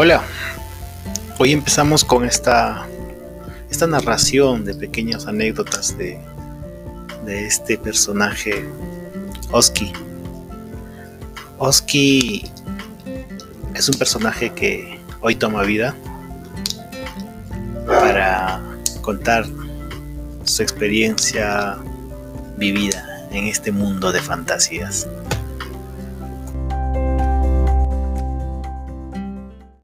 Hola, hoy empezamos con esta, esta narración de pequeñas anécdotas de, de este personaje, Oski. Oski es un personaje que hoy toma vida para contar su experiencia vivida en este mundo de fantasías.